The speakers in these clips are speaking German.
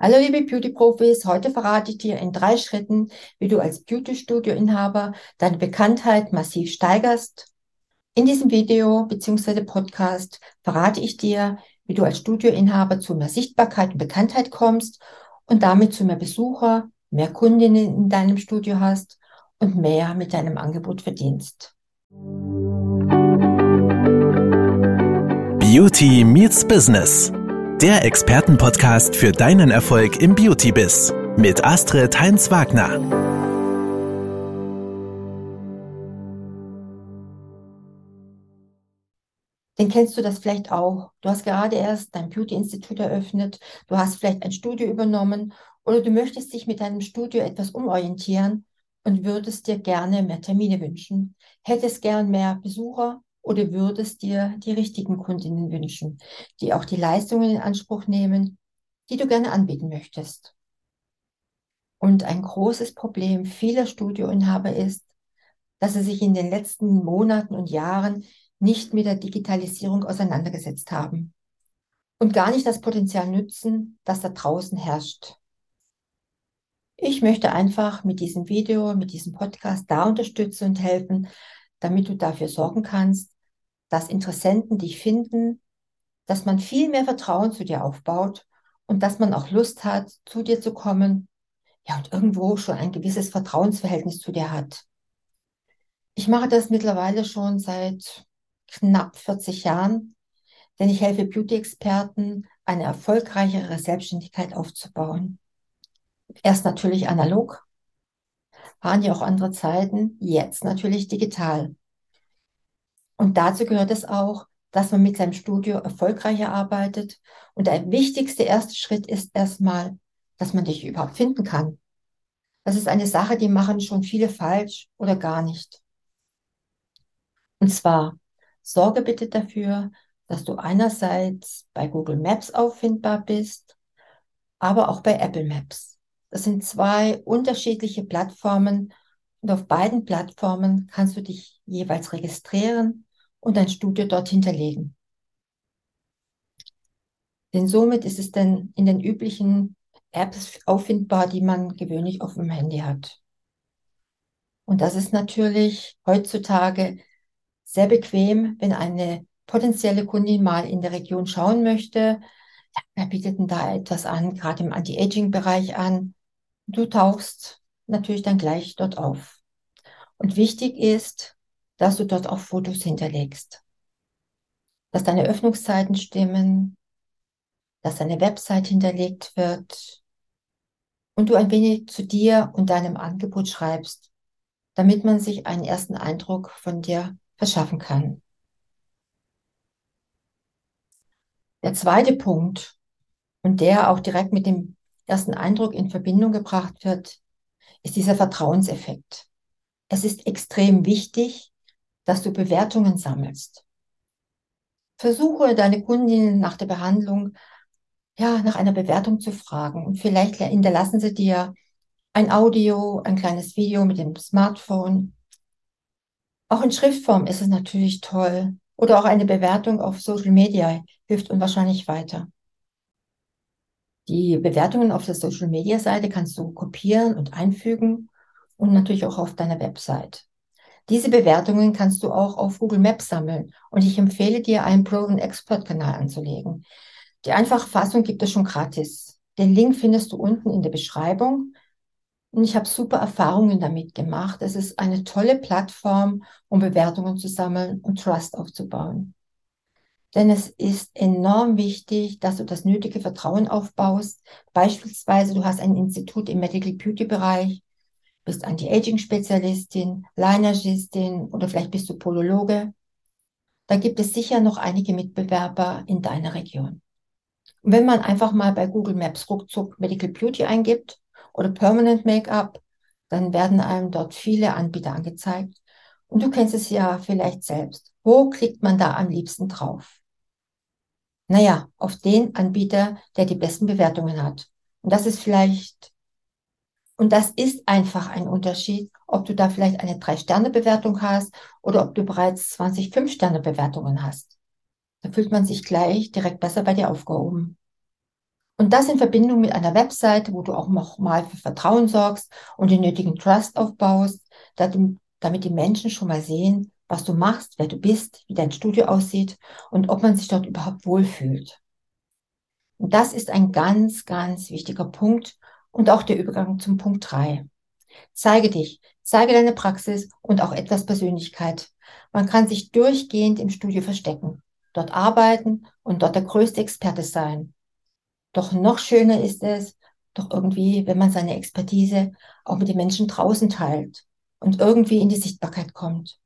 Hallo liebe Beauty-Profis, heute verrate ich dir in drei Schritten, wie du als Beauty-Studio-Inhaber deine Bekanntheit massiv steigerst. In diesem Video bzw. Podcast verrate ich dir, wie du als Studioinhaber zu mehr Sichtbarkeit und Bekanntheit kommst und damit zu mehr Besucher, mehr Kundinnen in deinem Studio hast und mehr mit deinem Angebot verdienst. Beauty meets Business der Expertenpodcast für deinen Erfolg im Beauty-Biz mit Astrid Heinz-Wagner. Den kennst du das vielleicht auch. Du hast gerade erst dein Beauty-Institut eröffnet, du hast vielleicht ein Studio übernommen oder du möchtest dich mit deinem Studio etwas umorientieren und würdest dir gerne mehr Termine wünschen, hättest gern mehr Besucher oder würdest dir die richtigen Kundinnen wünschen, die auch die Leistungen in Anspruch nehmen, die du gerne anbieten möchtest? Und ein großes Problem vieler Studioinhaber ist, dass sie sich in den letzten Monaten und Jahren nicht mit der Digitalisierung auseinandergesetzt haben und gar nicht das Potenzial nützen, das da draußen herrscht. Ich möchte einfach mit diesem Video, mit diesem Podcast da unterstützen und helfen, damit du dafür sorgen kannst, dass Interessenten dich finden, dass man viel mehr Vertrauen zu dir aufbaut und dass man auch Lust hat, zu dir zu kommen, ja, und irgendwo schon ein gewisses Vertrauensverhältnis zu dir hat. Ich mache das mittlerweile schon seit knapp 40 Jahren, denn ich helfe Beauty-Experten, eine erfolgreichere Selbstständigkeit aufzubauen. Erst natürlich analog, waren ja auch andere Zeiten, jetzt natürlich digital. Und dazu gehört es auch, dass man mit seinem Studio erfolgreicher arbeitet. Und der wichtigste erste Schritt ist erstmal, dass man dich überhaupt finden kann. Das ist eine Sache, die machen schon viele falsch oder gar nicht. Und zwar, sorge bitte dafür, dass du einerseits bei Google Maps auffindbar bist, aber auch bei Apple Maps. Das sind zwei unterschiedliche Plattformen und auf beiden Plattformen kannst du dich jeweils registrieren und ein Studio dort hinterlegen. Denn somit ist es dann in den üblichen Apps auffindbar, die man gewöhnlich auf dem Handy hat. Und das ist natürlich heutzutage sehr bequem, wenn eine potenzielle Kundin mal in der Region schauen möchte. Ja, wer bietet denn da etwas an, gerade im Anti-Aging-Bereich an? Du tauchst natürlich dann gleich dort auf. Und wichtig ist, dass du dort auch Fotos hinterlegst. Dass deine Öffnungszeiten stimmen, dass deine Website hinterlegt wird und du ein wenig zu dir und deinem Angebot schreibst, damit man sich einen ersten Eindruck von dir verschaffen kann. Der zweite Punkt und der auch direkt mit dem ersten Eindruck in Verbindung gebracht wird, ist dieser Vertrauenseffekt. Es ist extrem wichtig, dass du Bewertungen sammelst. Versuche deine Kundinnen nach der Behandlung ja nach einer Bewertung zu fragen und vielleicht hinterlassen sie dir ein Audio, ein kleines Video mit dem Smartphone. Auch in Schriftform ist es natürlich toll oder auch eine Bewertung auf Social Media hilft unwahrscheinlich weiter. Die Bewertungen auf der Social Media Seite kannst du kopieren und einfügen und natürlich auch auf deiner Website. Diese Bewertungen kannst du auch auf Google Maps sammeln und ich empfehle dir, einen Proven Expert Kanal anzulegen. Die einfache Fassung gibt es schon gratis. Den Link findest du unten in der Beschreibung. Und ich habe super Erfahrungen damit gemacht. Es ist eine tolle Plattform, um Bewertungen zu sammeln und Trust aufzubauen. Denn es ist enorm wichtig, dass du das nötige Vertrauen aufbaust. Beispielsweise, du hast ein Institut im Medical Beauty Bereich bist Anti-Aging-Spezialistin, Linergistin oder vielleicht bist du Polologe. Da gibt es sicher noch einige Mitbewerber in deiner Region. Und wenn man einfach mal bei Google Maps ruckzuck Medical Beauty eingibt oder Permanent Make-up, dann werden einem dort viele Anbieter angezeigt. Und du kennst es ja vielleicht selbst. Wo klickt man da am liebsten drauf? Naja, auf den Anbieter, der die besten Bewertungen hat. Und das ist vielleicht und das ist einfach ein Unterschied, ob du da vielleicht eine Drei-Sterne-Bewertung hast oder ob du bereits 20 Fünf-Sterne-Bewertungen hast. Da fühlt man sich gleich direkt besser bei dir aufgehoben. Und das in Verbindung mit einer Webseite, wo du auch noch mal für Vertrauen sorgst und den nötigen Trust aufbaust, damit die Menschen schon mal sehen, was du machst, wer du bist, wie dein Studio aussieht und ob man sich dort überhaupt wohlfühlt. Und das ist ein ganz, ganz wichtiger Punkt und auch der Übergang zum Punkt drei. Zeige dich, zeige deine Praxis und auch etwas Persönlichkeit. Man kann sich durchgehend im Studio verstecken, dort arbeiten und dort der größte Experte sein. Doch noch schöner ist es, doch irgendwie, wenn man seine Expertise auch mit den Menschen draußen teilt und irgendwie in die Sichtbarkeit kommt.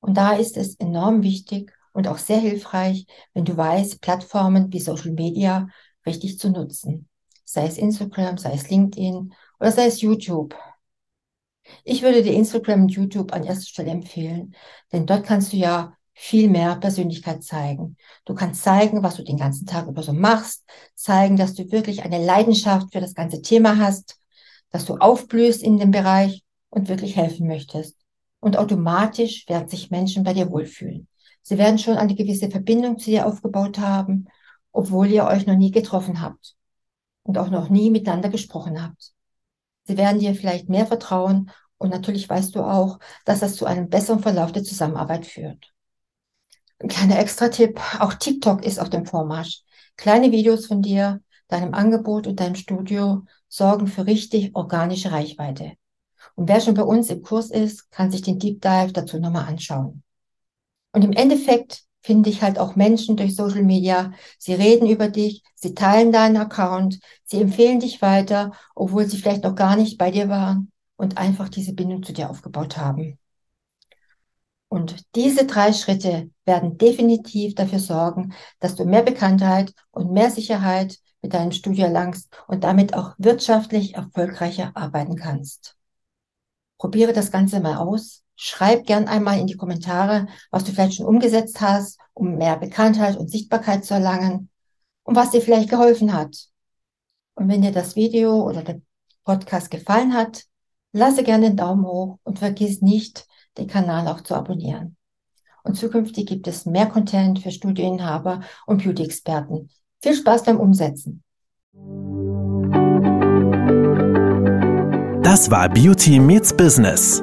Und da ist es enorm wichtig und auch sehr hilfreich, wenn du weißt, Plattformen wie Social Media richtig zu nutzen. Sei es Instagram, sei es LinkedIn oder sei es YouTube. Ich würde dir Instagram und YouTube an erster Stelle empfehlen, denn dort kannst du ja viel mehr Persönlichkeit zeigen. Du kannst zeigen, was du den ganzen Tag über so machst, zeigen, dass du wirklich eine Leidenschaft für das ganze Thema hast, dass du aufblühst in dem Bereich und wirklich helfen möchtest. Und automatisch werden sich Menschen bei dir wohlfühlen. Sie werden schon eine gewisse Verbindung zu dir aufgebaut haben, obwohl ihr euch noch nie getroffen habt und auch noch nie miteinander gesprochen habt. Sie werden dir vielleicht mehr vertrauen und natürlich weißt du auch, dass das zu einem besseren Verlauf der Zusammenarbeit führt. Ein kleiner Extra-Tipp, auch TikTok ist auf dem Vormarsch. Kleine Videos von dir, deinem Angebot und deinem Studio sorgen für richtig organische Reichweite. Und wer schon bei uns im Kurs ist, kann sich den Deep Dive dazu nochmal anschauen. Und im Endeffekt finde ich halt auch Menschen durch Social Media. Sie reden über dich, sie teilen deinen Account, sie empfehlen dich weiter, obwohl sie vielleicht noch gar nicht bei dir waren und einfach diese Bindung zu dir aufgebaut haben. Und diese drei Schritte werden definitiv dafür sorgen, dass du mehr Bekanntheit und mehr Sicherheit mit deinem Studio erlangst und damit auch wirtschaftlich erfolgreicher arbeiten kannst. Probiere das Ganze mal aus. Schreib gern einmal in die Kommentare, was du vielleicht schon umgesetzt hast, um mehr Bekanntheit und Sichtbarkeit zu erlangen und was dir vielleicht geholfen hat. Und wenn dir das Video oder der Podcast gefallen hat, lasse gerne den Daumen hoch und vergiss nicht, den Kanal auch zu abonnieren. Und zukünftig gibt es mehr Content für Studieninhaber und Beauty-Experten. Viel Spaß beim Umsetzen. Das war Beauty Meets Business,